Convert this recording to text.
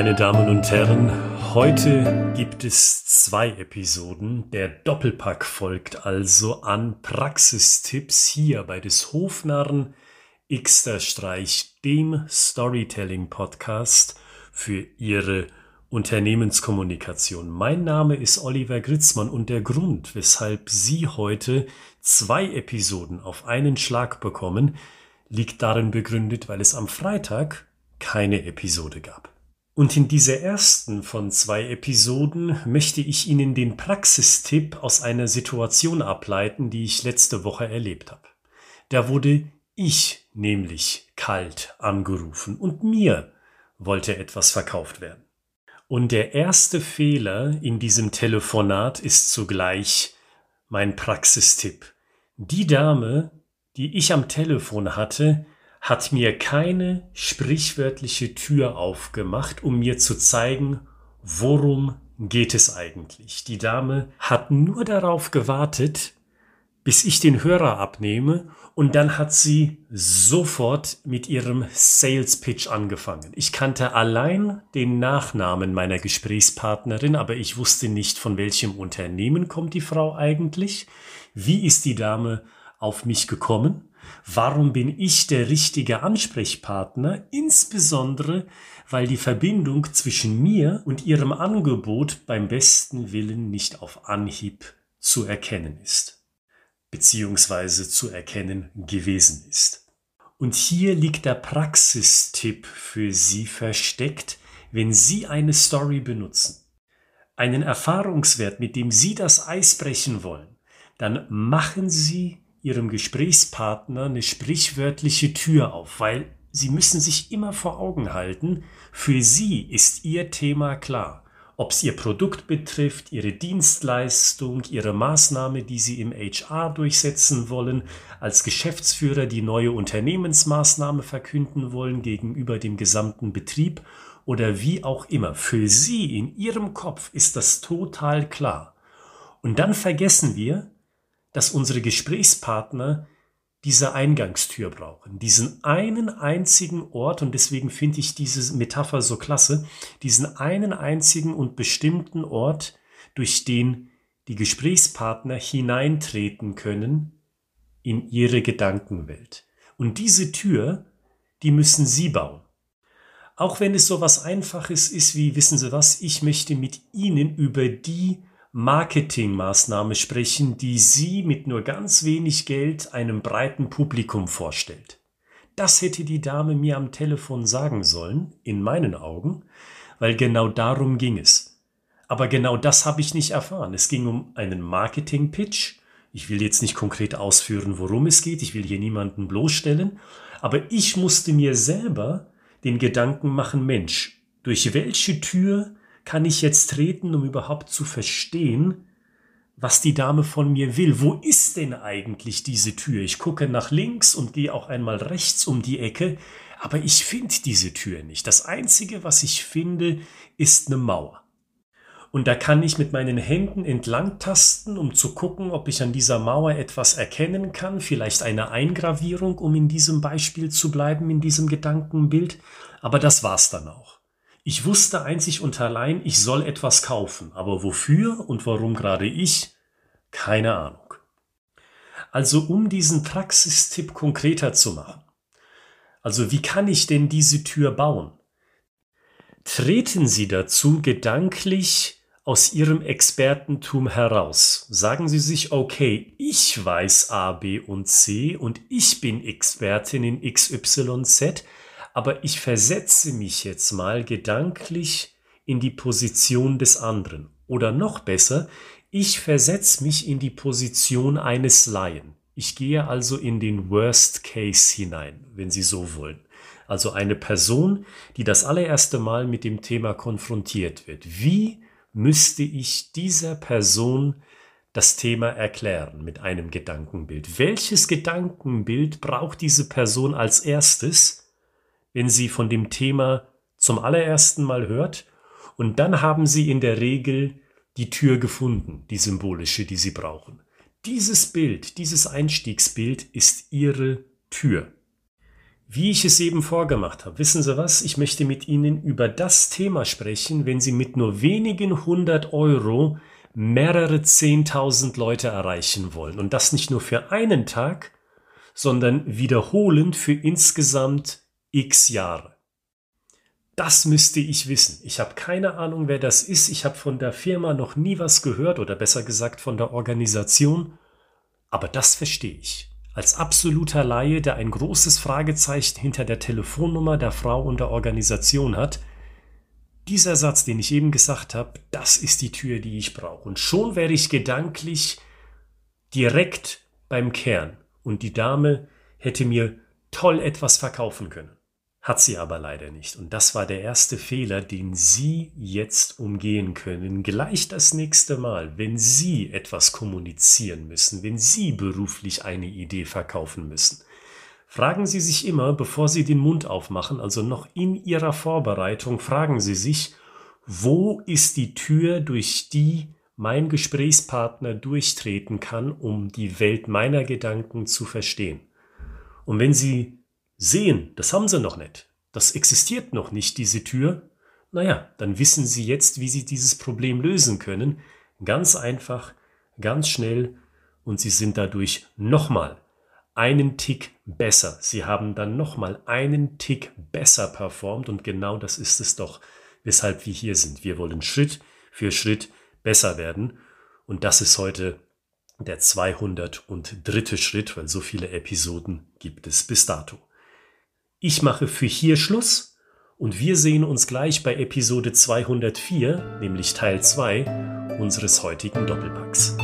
Meine Damen und Herren, heute gibt es zwei Episoden. Der Doppelpack folgt also an Praxistipps hier bei des Hofnarren Xter Streich, dem Storytelling Podcast für Ihre Unternehmenskommunikation. Mein Name ist Oliver Gritzmann und der Grund, weshalb Sie heute zwei Episoden auf einen Schlag bekommen, liegt darin begründet, weil es am Freitag keine Episode gab. Und in dieser ersten von zwei Episoden möchte ich Ihnen den Praxistipp aus einer Situation ableiten, die ich letzte Woche erlebt habe. Da wurde ich nämlich kalt angerufen und mir wollte etwas verkauft werden. Und der erste Fehler in diesem Telefonat ist zugleich mein Praxistipp. Die Dame, die ich am Telefon hatte, hat mir keine sprichwörtliche Tür aufgemacht, um mir zu zeigen, worum geht es eigentlich. Die Dame hat nur darauf gewartet, bis ich den Hörer abnehme und dann hat sie sofort mit ihrem Sales Pitch angefangen. Ich kannte allein den Nachnamen meiner Gesprächspartnerin, aber ich wusste nicht, von welchem Unternehmen kommt die Frau eigentlich. Wie ist die Dame auf mich gekommen? Warum bin ich der richtige Ansprechpartner? Insbesondere, weil die Verbindung zwischen mir und ihrem Angebot beim besten Willen nicht auf Anhieb zu erkennen ist, beziehungsweise zu erkennen gewesen ist. Und hier liegt der Praxistipp für Sie versteckt, wenn Sie eine Story benutzen. Einen Erfahrungswert, mit dem Sie das Eis brechen wollen, dann machen Sie ihrem Gesprächspartner eine sprichwörtliche Tür auf, weil sie müssen sich immer vor Augen halten, für sie ist ihr Thema klar. Ob es ihr Produkt betrifft, ihre Dienstleistung, ihre Maßnahme, die sie im HR durchsetzen wollen, als Geschäftsführer die neue Unternehmensmaßnahme verkünden wollen gegenüber dem gesamten Betrieb oder wie auch immer. Für sie in ihrem Kopf ist das total klar. Und dann vergessen wir, dass unsere Gesprächspartner diese Eingangstür brauchen, diesen einen einzigen Ort, und deswegen finde ich diese Metapher so klasse, diesen einen einzigen und bestimmten Ort, durch den die Gesprächspartner hineintreten können in ihre Gedankenwelt. Und diese Tür, die müssen Sie bauen. Auch wenn es so was Einfaches ist wie, wissen Sie was, ich möchte mit Ihnen über die Marketingmaßnahme sprechen, die sie mit nur ganz wenig Geld einem breiten Publikum vorstellt. Das hätte die Dame mir am Telefon sagen sollen, in meinen Augen, weil genau darum ging es. Aber genau das habe ich nicht erfahren. Es ging um einen Marketing-Pitch. Ich will jetzt nicht konkret ausführen, worum es geht. Ich will hier niemanden bloßstellen. Aber ich musste mir selber den Gedanken machen, Mensch, durch welche Tür kann ich jetzt treten, um überhaupt zu verstehen, was die Dame von mir will. Wo ist denn eigentlich diese Tür? Ich gucke nach links und gehe auch einmal rechts um die Ecke, aber ich finde diese Tür nicht. Das Einzige, was ich finde, ist eine Mauer. Und da kann ich mit meinen Händen entlang tasten, um zu gucken, ob ich an dieser Mauer etwas erkennen kann, vielleicht eine Eingravierung, um in diesem Beispiel zu bleiben, in diesem Gedankenbild. Aber das war's dann auch. Ich wusste einzig und allein, ich soll etwas kaufen, aber wofür und warum gerade ich? Keine Ahnung. Also um diesen Praxistipp konkreter zu machen. Also wie kann ich denn diese Tür bauen? Treten Sie dazu gedanklich aus Ihrem Expertentum heraus. Sagen Sie sich, okay, ich weiß A, B und C und ich bin Expertin in XYZ, aber ich versetze mich jetzt mal gedanklich in die Position des anderen. Oder noch besser, ich versetze mich in die Position eines Laien. Ich gehe also in den Worst Case hinein, wenn Sie so wollen. Also eine Person, die das allererste Mal mit dem Thema konfrontiert wird. Wie müsste ich dieser Person das Thema erklären mit einem Gedankenbild? Welches Gedankenbild braucht diese Person als erstes, wenn sie von dem Thema zum allerersten Mal hört und dann haben sie in der Regel die Tür gefunden, die symbolische, die sie brauchen. Dieses Bild, dieses Einstiegsbild ist ihre Tür. Wie ich es eben vorgemacht habe, wissen Sie was? Ich möchte mit Ihnen über das Thema sprechen, wenn Sie mit nur wenigen hundert Euro mehrere zehntausend Leute erreichen wollen. Und das nicht nur für einen Tag, sondern wiederholend für insgesamt x Jahre. Das müsste ich wissen. Ich habe keine Ahnung, wer das ist. Ich habe von der Firma noch nie was gehört oder besser gesagt von der Organisation. Aber das verstehe ich als absoluter Laie, der ein großes Fragezeichen hinter der Telefonnummer der Frau und der Organisation hat, dieser Satz, den ich eben gesagt habe, das ist die Tür, die ich brauche. Und schon wäre ich gedanklich direkt beim Kern. Und die Dame hätte mir toll etwas verkaufen können. Hat sie aber leider nicht. Und das war der erste Fehler, den Sie jetzt umgehen können. Gleich das nächste Mal, wenn Sie etwas kommunizieren müssen, wenn Sie beruflich eine Idee verkaufen müssen. Fragen Sie sich immer, bevor Sie den Mund aufmachen, also noch in Ihrer Vorbereitung, fragen Sie sich, wo ist die Tür, durch die mein Gesprächspartner durchtreten kann, um die Welt meiner Gedanken zu verstehen. Und wenn Sie sehen, das haben sie noch nicht. Das existiert noch nicht, diese Tür. Naja, dann wissen sie jetzt, wie sie dieses Problem lösen können. Ganz einfach, ganz schnell und sie sind dadurch nochmal einen Tick besser. Sie haben dann nochmal einen Tick besser performt und genau das ist es doch, weshalb wir hier sind. Wir wollen Schritt für Schritt besser werden und das ist heute der 203. Schritt, weil so viele Episoden gibt es bis dato. Ich mache für hier Schluss und wir sehen uns gleich bei Episode 204, nämlich Teil 2 unseres heutigen Doppelpacks.